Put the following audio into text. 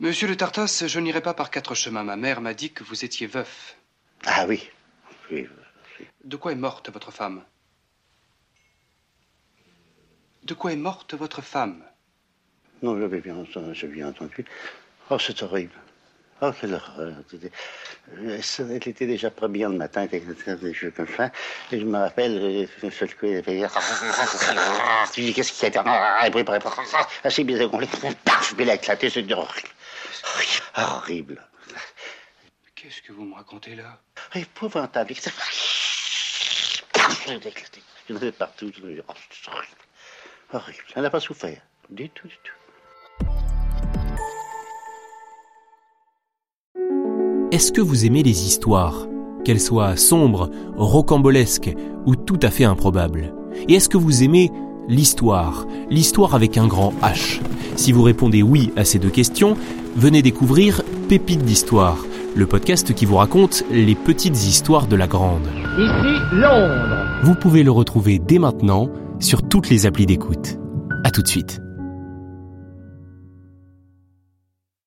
Monsieur le Tartas, je n'irai pas par quatre chemins. Ma mère m'a dit que vous étiez veuf. Ah oui. Oui. De quoi est morte votre femme? De quoi est morte votre femme? Non, j'avais bien entendu. J'ai bien entendu. Oh, c'est horrible. Oh, quelle horreur. Elle était déjà pas bien le matin, elle était des jeux comme ça. Et je me rappelle, d'un seul coup, elle fait... Tu dis, qu'est-ce qu'il y a Ah, elle préparait pas ça. Assez bien gonflé. Paf, mais elle a éclaté, c'est horrible. Horrible. Qu'est-ce que vous me racontez là? Épouvantable. Il y en avait partout. Horrible. Elle n'a pas souffert. Du tout, du tout. Est-ce que vous aimez les histoires? Qu'elles soient sombres, rocambolesques ou tout à fait improbables Et est-ce que vous aimez l'histoire? L'histoire avec un grand H Si vous répondez oui à ces deux questions, venez découvrir Pépites d'Histoire, le podcast qui vous raconte les petites histoires de la grande. Ici Londres. Vous pouvez le retrouver dès maintenant sur toutes les applis d'écoute. À tout de suite.